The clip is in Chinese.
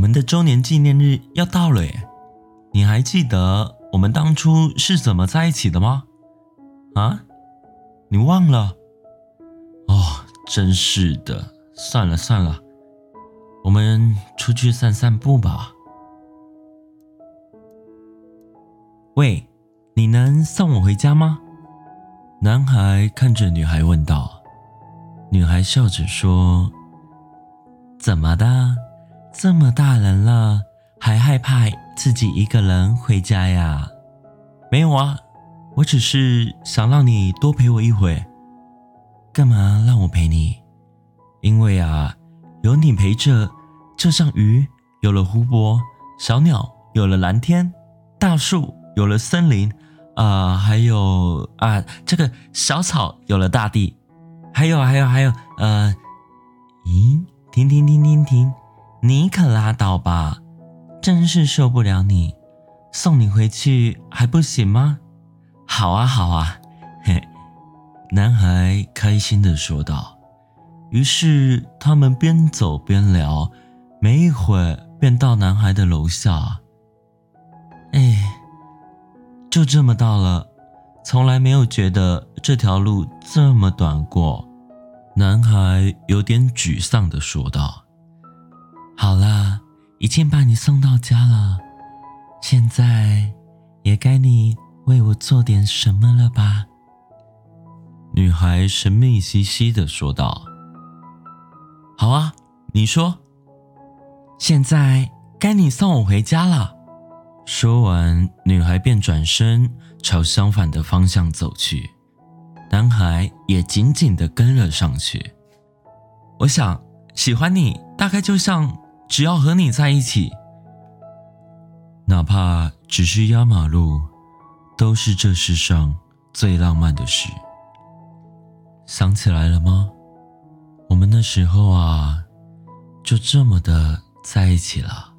我们的周年纪念日要到了耶，你还记得我们当初是怎么在一起的吗？啊，你忘了？哦，真是的，算了算了，我们出去散散步吧。喂，你能送我回家吗？男孩看着女孩问道。女孩笑着说：“怎么的？这么大人了，还害怕自己一个人回家呀？”“没有啊，我只是想让你多陪我一会。”“干嘛让我陪你？”“因为啊，有你陪着，就像鱼有了湖泊，小鸟有了蓝天，大树……”有了森林，啊，还有啊，这个小草有了大地，还有还有还有，呃，咦，停停停停停，你可拉倒吧，真是受不了你，送你回去还不行吗？好啊好啊，嘿，男孩开心的说道。于是他们边走边聊，没一会儿便到男孩的楼下。哎。就这么到了，从来没有觉得这条路这么短过。男孩有点沮丧的说道：“好啦，已经把你送到家了，现在也该你为我做点什么了吧？”女孩神秘兮兮的说道：“好啊，你说，现在该你送我回家了。”说完，女孩便转身朝相反的方向走去，男孩也紧紧的跟了上去。我想，喜欢你大概就像只要和你在一起，哪怕只是压马路，都是这世上最浪漫的事。想起来了吗？我们那时候啊，就这么的在一起了。